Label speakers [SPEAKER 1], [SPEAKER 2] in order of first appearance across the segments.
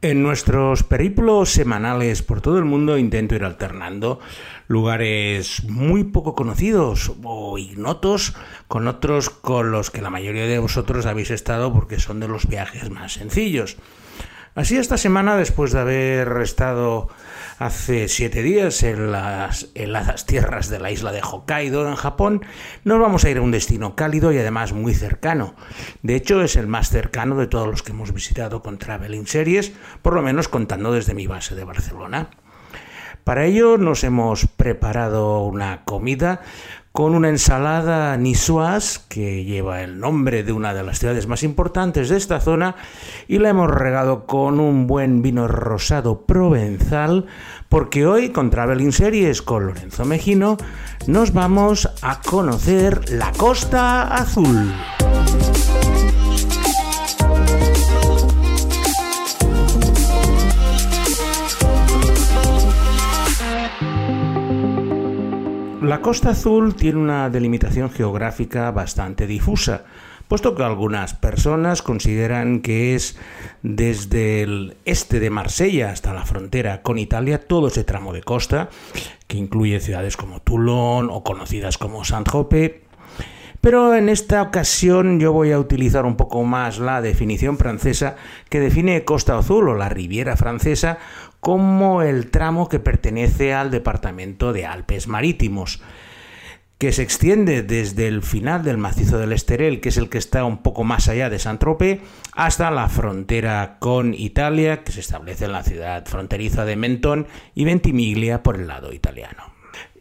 [SPEAKER 1] En nuestros periplos semanales por todo el mundo intento ir alternando lugares muy poco conocidos o ignotos con otros con los que la mayoría de vosotros habéis estado porque son de los viajes más sencillos. Así esta semana, después de haber estado hace siete días en las heladas tierras de la isla de Hokkaido, en Japón, nos vamos a ir a un destino cálido y además muy cercano. De hecho, es el más cercano de todos los que hemos visitado con Traveling Series, por lo menos contando desde mi base de Barcelona. Para ello nos hemos preparado una comida con una ensalada niçoise que lleva el nombre de una de las ciudades más importantes de esta zona y la hemos regado con un buen vino rosado provenzal porque hoy con Traveling Series con Lorenzo Mejino nos vamos a conocer la Costa Azul. La Costa Azul tiene una delimitación geográfica bastante difusa, puesto que algunas personas consideran que es desde el este de Marsella hasta la frontera con Italia todo ese tramo de costa, que incluye ciudades como Toulon o conocidas como Saint-Tropez, pero en esta ocasión yo voy a utilizar un poco más la definición francesa que define Costa Azul o la Riviera francesa como el tramo que pertenece al departamento de Alpes Marítimos, que se extiende desde el final del macizo del Esterel, que es el que está un poco más allá de Saint-Tropez, hasta la frontera con Italia, que se establece en la ciudad fronteriza de Menton y Ventimiglia por el lado italiano.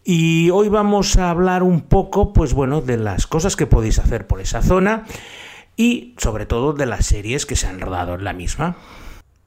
[SPEAKER 1] Y hoy vamos a hablar un poco, pues bueno, de las cosas que podéis hacer por esa zona y sobre todo de las series que se han rodado en la misma.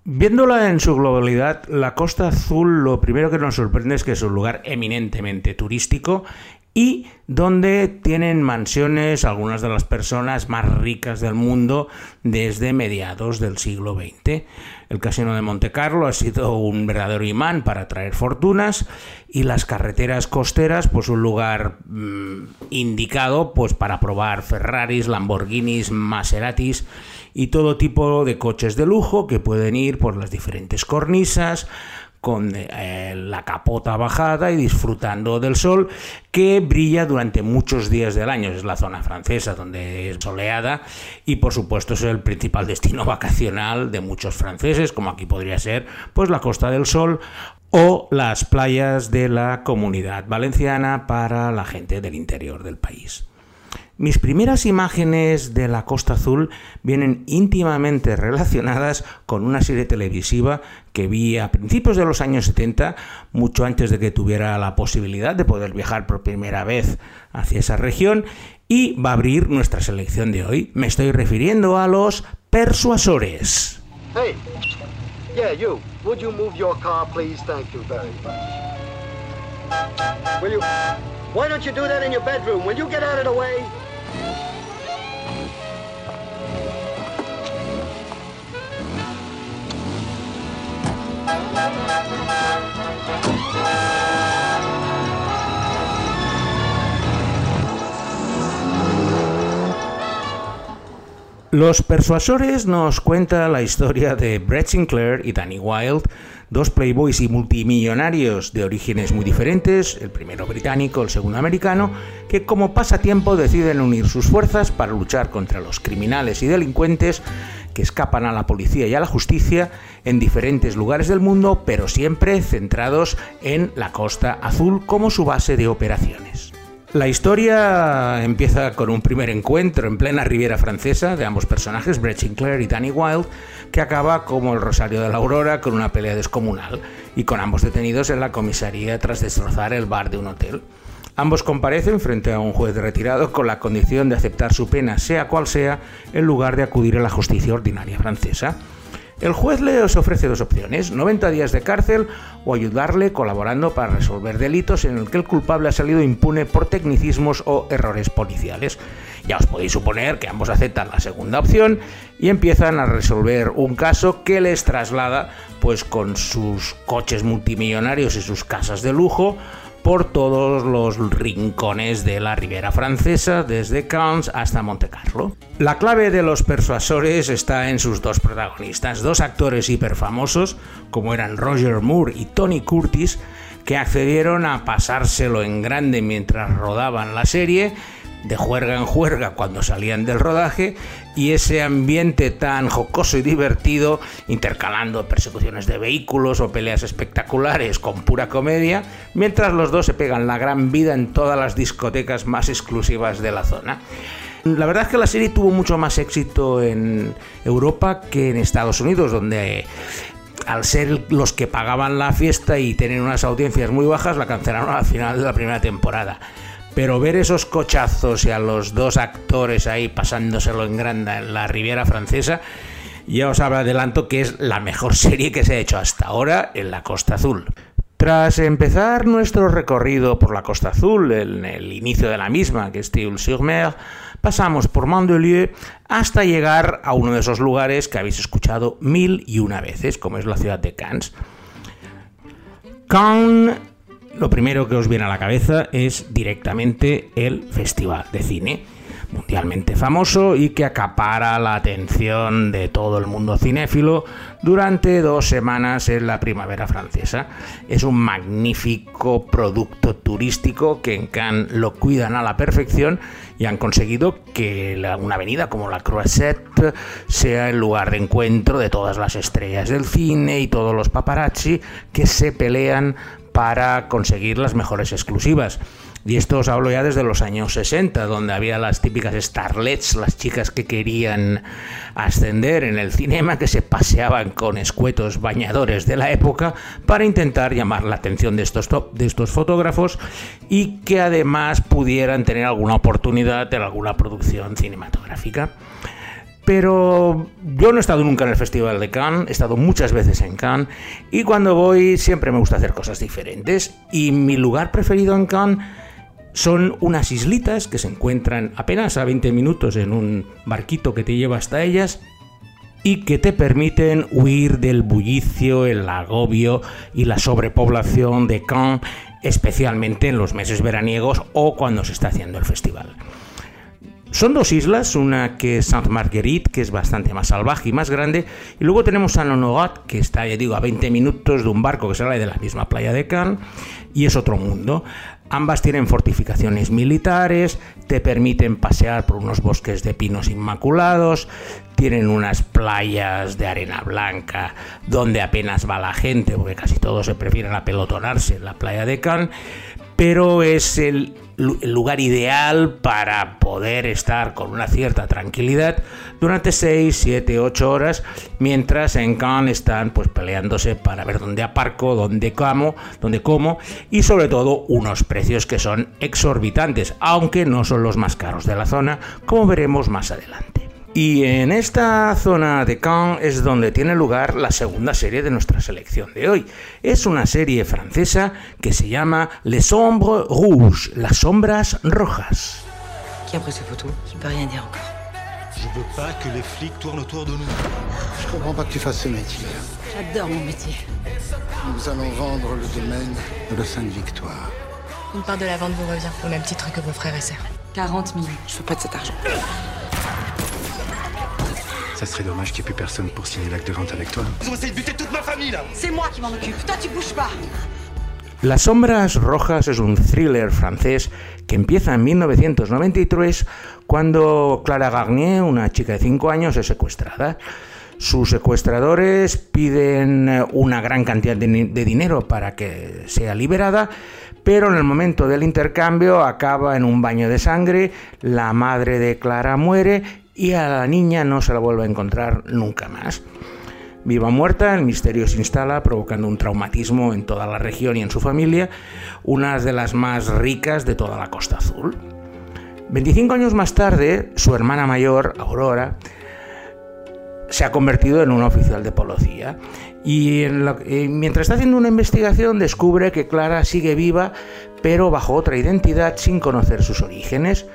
[SPEAKER 1] Viéndola en su globalidad, la Costa Azul lo primero que nos sorprende es que es un lugar eminentemente turístico y donde tienen mansiones algunas de las personas más ricas del mundo desde mediados del siglo XX. El Casino de Monte Carlo ha sido un verdadero imán para traer fortunas y las carreteras costeras pues un lugar mm, indicado pues para probar Ferraris, Lamborghinis, Maseratis y todo tipo de coches de lujo que pueden ir por las diferentes cornisas con eh, la capota bajada y disfrutando del sol que brilla durante muchos días del año. Es la zona francesa donde es soleada y por supuesto es el principal destino vacacional de muchos franceses, como aquí podría ser pues la Costa del Sol o las playas de la comunidad valenciana para la gente del interior del país. Mis primeras imágenes de la Costa Azul vienen íntimamente relacionadas con una serie televisiva que vi a principios de los años 70, mucho antes de que tuviera la posibilidad de poder viajar por primera vez hacia esa región, y va a abrir nuestra selección de hoy. Me estoy refiriendo a los persuasores. Hey, yeah, you. Would you move your car, please? Thank you very much. Why don't you do that in your bedroom? Will you get out of the way? Los Persuasores nos cuenta la historia de Brett Sinclair y Danny Wilde, dos playboys y multimillonarios de orígenes muy diferentes, el primero británico, el segundo americano, que como pasatiempo deciden unir sus fuerzas para luchar contra los criminales y delincuentes que escapan a la policía y a la justicia en diferentes lugares del mundo, pero siempre centrados en la Costa Azul como su base de operaciones. La historia empieza con un primer encuentro en plena Riviera Francesa de ambos personajes, Brett Sinclair y Danny Wilde, que acaba como el Rosario de la Aurora con una pelea descomunal y con ambos detenidos en la comisaría tras destrozar el bar de un hotel. Ambos comparecen frente a un juez retirado con la condición de aceptar su pena, sea cual sea, en lugar de acudir a la justicia ordinaria francesa. El juez les ofrece dos opciones, 90 días de cárcel o ayudarle colaborando para resolver delitos en el que el culpable ha salido impune por tecnicismos o errores policiales. Ya os podéis suponer que ambos aceptan la segunda opción y empiezan a resolver un caso que les traslada, pues con sus coches multimillonarios y sus casas de lujo, por todos los rincones de la Ribera Francesa, desde Cannes hasta Montecarlo. La clave de los persuasores está en sus dos protagonistas, dos actores hiperfamosos, como eran Roger Moore y Tony Curtis, que accedieron a pasárselo en grande mientras rodaban la serie de juerga en juerga cuando salían del rodaje y ese ambiente tan jocoso y divertido, intercalando persecuciones de vehículos o peleas espectaculares con pura comedia, mientras los dos se pegan la gran vida en todas las discotecas más exclusivas de la zona. La verdad es que la serie tuvo mucho más éxito en Europa que en Estados Unidos, donde al ser los que pagaban la fiesta y tener unas audiencias muy bajas, la cancelaron al final de la primera temporada. Pero ver esos cochazos y a los dos actores ahí pasándoselo en grande en la Riviera Francesa, ya os adelanto que es la mejor serie que se ha hecho hasta ahora en la Costa Azul. Tras empezar nuestro recorrido por la Costa Azul, en el inicio de la misma, que es Tille-sur-Mer, pasamos por Mandelieu hasta llegar a uno de esos lugares que habéis escuchado mil y una veces, como es la ciudad de Cannes. Cannes lo primero que os viene a la cabeza es directamente el Festival de Cine, mundialmente famoso y que acapara la atención de todo el mundo cinéfilo durante dos semanas en la primavera francesa. Es un magnífico producto turístico que en Cannes lo cuidan a la perfección y han conseguido que una avenida como la Croisette sea el lugar de encuentro de todas las estrellas del cine y todos los paparazzi que se pelean para conseguir las mejores exclusivas. Y esto os hablo ya desde los años 60, donde había las típicas starlets, las chicas que querían ascender en el cinema, que se paseaban con escuetos bañadores de la época para intentar llamar la atención de estos, de estos fotógrafos y que además pudieran tener alguna oportunidad en alguna producción cinematográfica. Pero yo no he estado nunca en el Festival de Cannes, he estado muchas veces en Cannes y cuando voy siempre me gusta hacer cosas diferentes. Y mi lugar preferido en Cannes son unas islitas que se encuentran apenas a 20 minutos en un barquito que te lleva hasta ellas y que te permiten huir del bullicio, el agobio y la sobrepoblación de Cannes, especialmente en los meses veraniegos o cuando se está haciendo el festival. Son dos islas, una que es Sainte Marguerite, que es bastante más salvaje y más grande, y luego tenemos San Honorat, que está, ya digo, a 20 minutos de un barco que sale de la misma playa de Cannes, y es otro mundo. Ambas tienen fortificaciones militares, te permiten pasear por unos bosques de pinos inmaculados, tienen unas playas de arena blanca donde apenas va la gente, porque casi todos se prefieren apelotonarse en la playa de Cannes, pero es el el lugar ideal para poder estar con una cierta tranquilidad durante 6, 7, 8 horas, mientras en Cannes están pues peleándose para ver dónde aparco, dónde como, dónde como y sobre todo unos precios que son exorbitantes, aunque no son los más caros de la zona, como veremos más adelante. Y en esta zona de Cannes es donde tiene lugar la segunda serie de nuestra selección de hoy. Es una serie francesa que se llama Les Ombres Rouges, las sombras rojas.
[SPEAKER 2] Qui a pris ces photos Je ne peux rien dire encore.
[SPEAKER 3] Je veux pas que les flics tournent autour de nous.
[SPEAKER 4] Je comprends pas que tu fasses ce métier.
[SPEAKER 2] J'adore mon métier.
[SPEAKER 4] Nous allons vendre le domaine de Sainte-Victoire.
[SPEAKER 2] Une part de la vente vous revient, au même titre que vos frères et sœurs. 40 000. Je veux pas de cet argent.
[SPEAKER 3] Ça serait dommage qu'il n'y ait plus personne pour signer l'acte de vente avec toi.
[SPEAKER 5] Ils ont essayé de buter toute ma famille là
[SPEAKER 2] C'est moi qui m'en occupe. Toi, tu bouges pas.
[SPEAKER 1] Las Sombras Rojas es un thriller francés que empieza en 1993 cuando Clara Garnier, una chica de 5 años, es secuestrada. Sus secuestradores piden una gran cantidad de, de, dinero para que sea liberada, pero en el momento del intercambio acaba en un baño de sangre, la madre de Clara muere y a la niña no se la vuelve a encontrar nunca más. Viva o muerta, el misterio se instala provocando un traumatismo en toda la región y en su familia, una de las más ricas de toda la Costa Azul. 25 años más tarde, su hermana mayor, Aurora, se ha convertido en una oficial de policía y eh, mientras está haciendo una investigación descubre que Clara sigue viva pero bajo otra identidad sin conocer sus orígenes.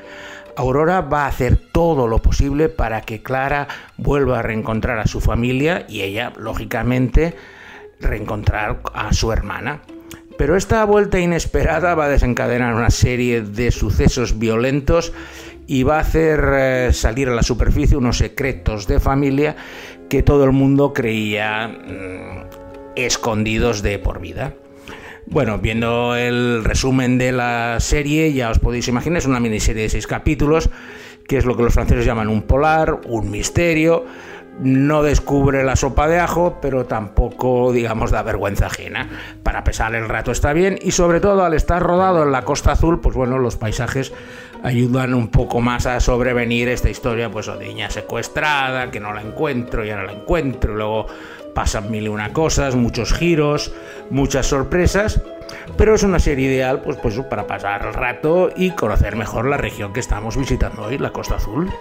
[SPEAKER 1] Aurora va a hacer todo lo posible para que Clara vuelva a reencontrar a su familia y ella, lógicamente, reencontrar a su hermana. Pero esta vuelta inesperada va a desencadenar una serie de sucesos violentos y va a hacer eh, salir a la superficie unos secretos de familia que todo el mundo creía mm, escondidos de por vida. Bueno, viendo el resumen de la serie, ya os podéis imaginar, es una miniserie de seis capítulos, que es lo que los franceses llaman un polar, un misterio. No descubre la sopa de ajo, pero tampoco, digamos, da vergüenza ajena. Para pesar el rato está bien y sobre todo al estar rodado en la Costa Azul, pues bueno, los paisajes ayudan un poco más a sobrevenir esta historia, pues de niña secuestrada, que no la encuentro y ahora la encuentro, luego pasan mil y una cosas, muchos giros, muchas sorpresas, pero es una serie ideal pues, pues para pasar el rato y conocer mejor la región que estamos visitando hoy, la Costa Azul.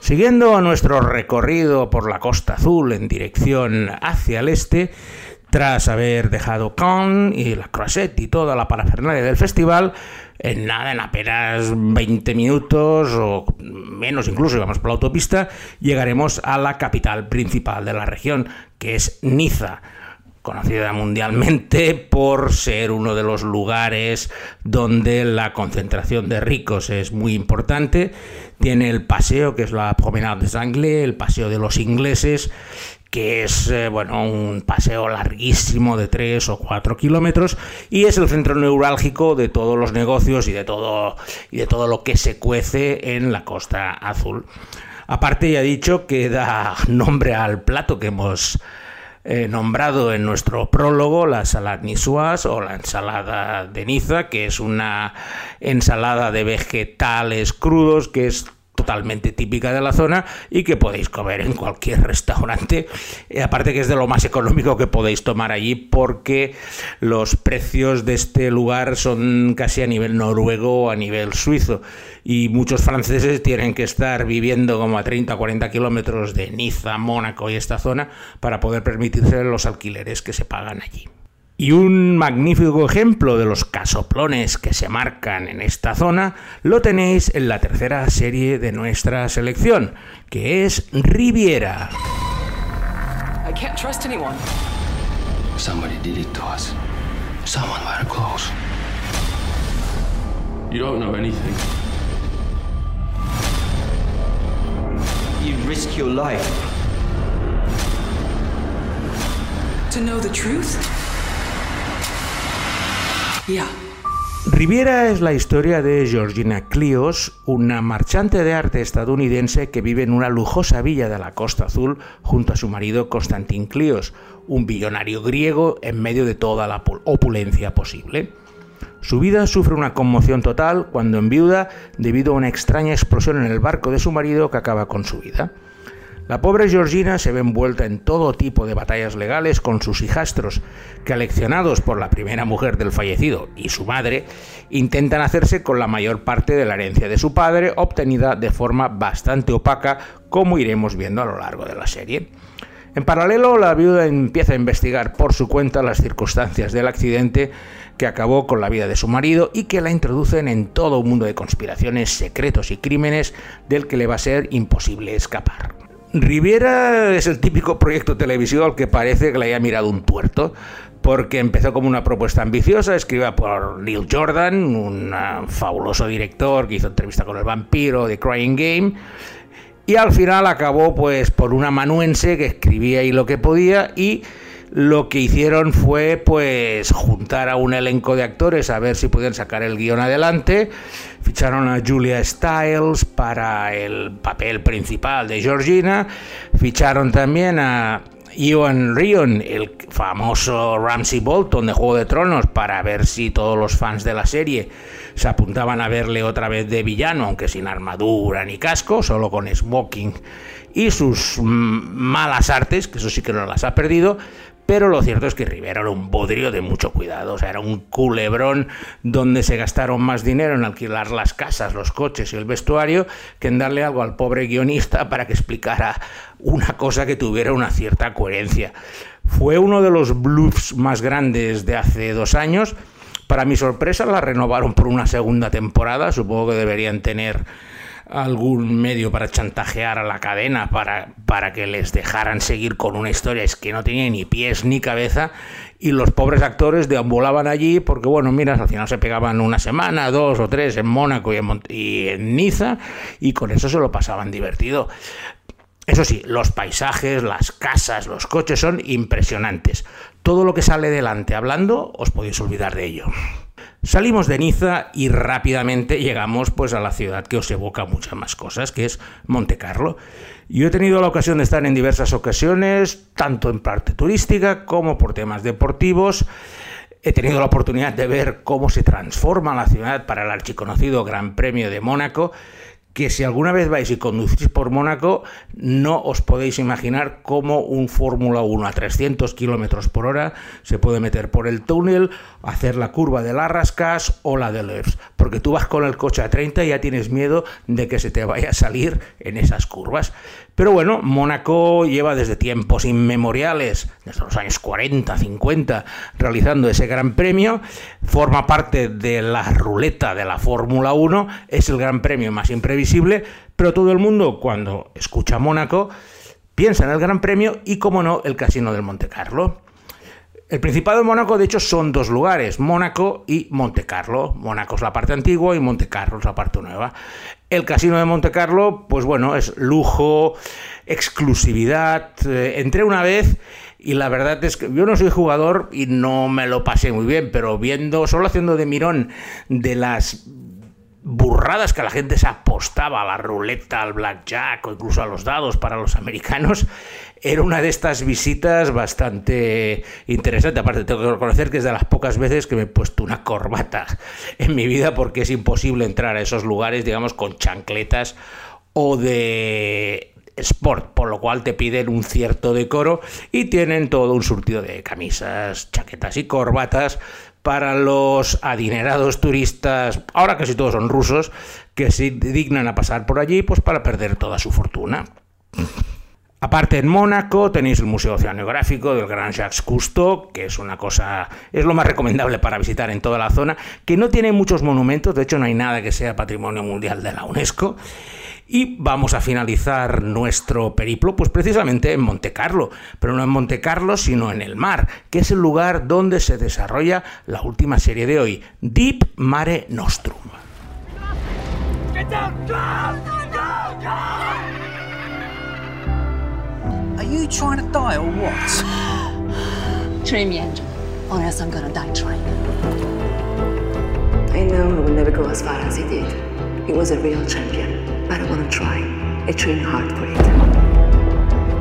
[SPEAKER 1] Siguiendo nuestro recorrido por la Costa Azul en dirección hacia el este, tras haber dejado Cannes y la Croisette y toda la parafernalia del festival, en nada, en apenas 20 minutos o menos incluso, vamos por la autopista, llegaremos a la capital principal de la región, que es Niza conocida mundialmente por ser uno de los lugares donde la concentración de ricos es muy importante. Tiene el paseo, que es la Promenade des Anglais, el paseo de los ingleses, que es eh, bueno, un paseo larguísimo de 3 o 4 kilómetros y es el centro neurálgico de todos los negocios y de todo, y de todo lo que se cuece en la Costa Azul. Aparte ya he dicho que da nombre al plato que hemos eh, nombrado en nuestro prólogo, la salada niçoise o la ensalada de Niza, que es una ensalada de vegetales crudos que es totalmente típica de la zona y que podéis comer en cualquier restaurante. Y aparte que es de lo más económico que podéis tomar allí porque los precios de este lugar son casi a nivel noruego o a nivel suizo. Y muchos franceses tienen que estar viviendo como a 30 o 40 kilómetros de Niza, Mónaco y esta zona para poder permitirse los alquileres que se pagan allí. Y un magnífico ejemplo de los casoplones que se marcan en esta zona lo tenéis en la tercera serie de nuestra selección, que es Riviera. I can't trust anyone. Somebody did it to us. Someone very close. You don't know anything. You risk your life. To know the truth? Riviera es la historia de Georgina Clios, una marchante de arte estadounidense que vive en una lujosa villa de la Costa Azul junto a su marido Constantin Clios, un billonario griego en medio de toda la opulencia posible. Su vida sufre una conmoción total cuando enviuda debido a una extraña explosión en el barco de su marido que acaba con su vida. La pobre Georgina se ve envuelta en todo tipo de batallas legales con sus hijastros, que aleccionados por la primera mujer del fallecido y su madre, intentan hacerse con la mayor parte de la herencia de su padre, obtenida de forma bastante opaca, como iremos viendo a lo largo de la serie. En paralelo, la viuda empieza a investigar por su cuenta las circunstancias del accidente que acabó con la vida de su marido y que la introducen en todo un mundo de conspiraciones, secretos y crímenes del que le va a ser imposible escapar. Riviera es el típico proyecto televisivo al que parece que le haya mirado un tuerto, porque empezó como una propuesta ambiciosa, escrita por Neil Jordan, un fabuloso director que hizo entrevista con el vampiro de Crying Game, y al final acabó pues por una manuense que escribía ahí lo que podía y lo que hicieron fue pues juntar a un elenco de actores a ver si podían sacar el guion adelante. Ficharon a Julia Stiles para el papel principal de Georgina. Ficharon también a Iwan Rion, el famoso Ramsey Bolton de Juego de Tronos, para ver si todos los fans de la serie se apuntaban a verle otra vez de villano, aunque sin armadura ni casco, solo con smoking y sus malas artes, que eso sí que no las ha perdido, pero lo cierto es que Rivera era un bodrio de mucho cuidado, o sea, era un culebrón donde se gastaron más dinero en alquilar las casas, los coches y el vestuario que en darle algo al pobre guionista para que explicara una cosa que tuviera una cierta coherencia. Fue uno de los bluffs más grandes de hace dos años. Para mi sorpresa la renovaron por una segunda temporada, supongo que deberían tener algún medio para chantajear a la cadena para, para que les dejaran seguir con una historia es que no tenía ni pies ni cabeza y los pobres actores deambulaban allí porque, bueno, mira, al final se pegaban una semana, dos o tres en Mónaco y en Niza y con eso se lo pasaban divertido. Eso sí, los paisajes, las casas, los coches son impresionantes. Todo lo que sale delante hablando, os podéis olvidar de ello. Salimos de Niza y rápidamente llegamos pues a la ciudad que os evoca muchas más cosas, que es Monte Carlo. Yo he tenido la ocasión de estar en diversas ocasiones, tanto en parte turística como por temas deportivos. He tenido la oportunidad de ver cómo se transforma la ciudad para el archiconocido Gran Premio de Mónaco que si alguna vez vais y conducís por Mónaco, no os podéis imaginar cómo un Fórmula 1 a 300 kilómetros por hora se puede meter por el túnel, hacer la curva de la Rascas o la de Levs. Porque tú vas con el coche a 30 y ya tienes miedo de que se te vaya a salir en esas curvas. Pero bueno, Mónaco lleva desde tiempos inmemoriales, desde los años 40, 50, realizando ese gran premio, forma parte de la ruleta de la Fórmula 1, es el gran premio más imprevisible, pero todo el mundo cuando escucha Mónaco piensa en el gran premio y, como no, el Casino del Monte Carlo. El Principado de Mónaco, de hecho, son dos lugares, Mónaco y Monte Carlo. Mónaco es la parte antigua y Monte Carlo es la parte nueva. El Casino de Monte Carlo, pues bueno, es lujo, exclusividad. Eh, entré una vez y la verdad es que yo no soy jugador y no me lo pasé muy bien, pero viendo, solo haciendo de mirón de las burradas que la gente se apostaba a la ruleta, al blackjack o incluso a los dados para los americanos, era una de estas visitas bastante interesante. Aparte, tengo que reconocer que es de las pocas veces que me he puesto una corbata en mi vida porque es imposible entrar a esos lugares, digamos, con chancletas o de sport, por lo cual te piden un cierto decoro y tienen todo un surtido de camisas, chaquetas y corbatas para los adinerados turistas, ahora casi todos son rusos, que se dignan a pasar por allí pues para perder toda su fortuna. Aparte en Mónaco tenéis el Museo Oceanográfico del Gran Jacques Cousteau, que es una cosa, es lo más recomendable para visitar en toda la zona, que no tiene muchos monumentos, de hecho no hay nada que sea Patrimonio Mundial de la UNESCO. Y vamos a finalizar nuestro periplo, pues precisamente en Monte Carlo, pero no en Monte Carlo, sino en el mar, que es el lugar donde se desarrolla la última serie de hoy, Deep Mare Nostrum.
[SPEAKER 5] Are you trying to die or what?
[SPEAKER 2] Train me, Angel, or else I'm gonna die trying.
[SPEAKER 6] I know he will never go as far as he did. He was a real champion. But I want to try. I train hard for it.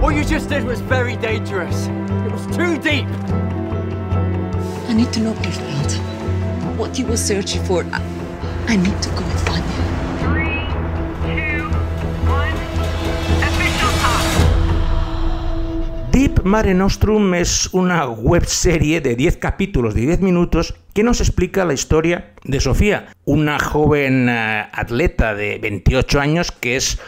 [SPEAKER 5] What you just did was very dangerous. It was too deep.
[SPEAKER 2] I need to know where he failed. What you were searching for. I, I need to go and find him.
[SPEAKER 7] Three, two, one. Official time.
[SPEAKER 1] Deep Mare Nostrum es una web serie de 10 capítulos de 10 minutos que nos explica la historia de Sofía, una joven eh, atleta de 28 años que es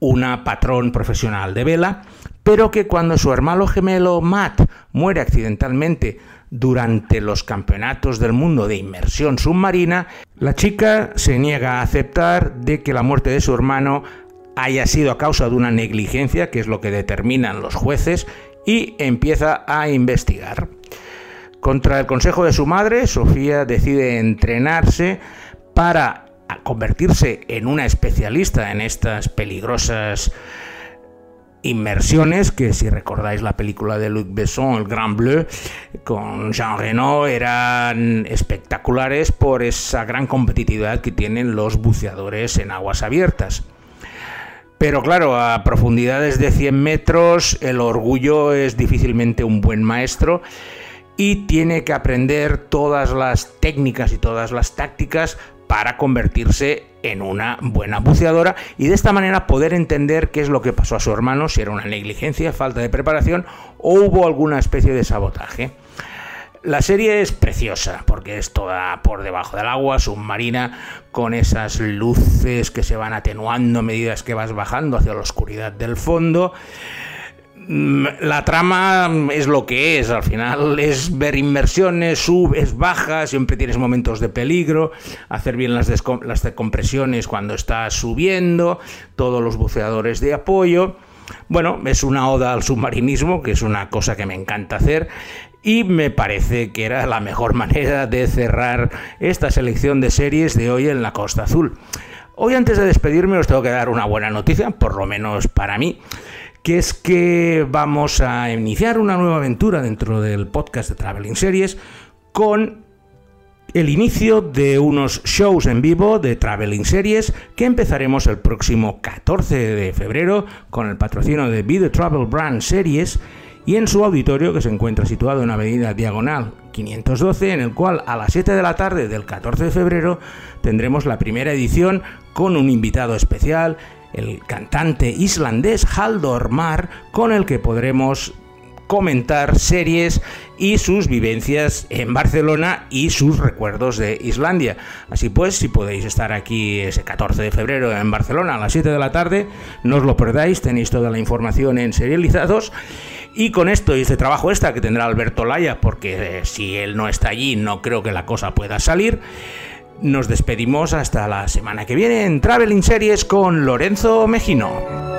[SPEAKER 1] una patrón profesional de vela, pero que cuando su hermano gemelo Matt muere accidentalmente durante los campeonatos del mundo de inmersión submarina, la chica se niega a aceptar de que la muerte de su hermano haya sido a causa de una negligencia, que es lo que determinan los jueces, y empieza a investigar. Contra el consejo de su madre, Sofía decide entrenarse para convertirse en una especialista en estas peligrosas inmersiones que si recordáis la película de Luc Besson, El Grand Bleu, con Jean Reno, eran espectaculares por esa gran competitividad que tienen los buceadores en aguas abiertas. Pero claro, a profundidades de 100 metros el orgullo es difícilmente un buen maestro y tiene que aprender todas las técnicas y todas las tácticas para convertirse en una buena buceadora y de esta manera poder entender qué es lo que pasó a su hermano, si era una negligencia, falta de preparación o hubo alguna especie de sabotaje. La serie es preciosa porque es toda por debajo del agua, submarina, con esas luces que se van atenuando a medida que vas bajando hacia la oscuridad del fondo La trama es lo que es, al final es ver inmersiones, subes, bajas, siempre tienes momentos de peligro, hacer bien las, las decompresiones cuando estás subiendo, todos los buceadores de apoyo. Bueno, es una oda al submarinismo, que es una cosa que me encanta hacer, y me parece que era la mejor manera de cerrar esta selección de series de hoy en la Costa Azul. Hoy antes de despedirme os tengo que dar una buena noticia, por lo menos para mí, que es que vamos a iniciar una nueva aventura dentro del podcast de Traveling Series con el inicio de unos shows en vivo de Traveling Series que empezaremos el próximo 14 de febrero con el patrocinio de The Travel Brand Series y en su auditorio que se encuentra situado en Avenida Diagonal 512 en el cual a las 7 de la tarde del 14 de febrero tendremos la primera edición con un invitado especial, el cantante islandés Haldor Mar, con el que podremos comentar series y sus vivencias en Barcelona y sus recuerdos de Islandia. Así pues, si podéis estar aquí ese 14 de febrero en Barcelona a las 7 de la tarde, no os lo perdáis, tenéis toda la información en serializados. Y con esto y este trabajo extra que tendrá Alberto Laya, porque eh, si él no está allí, no creo que la cosa pueda salir. Nos despedimos hasta la semana que viene en Traveling Series con Lorenzo Mejino.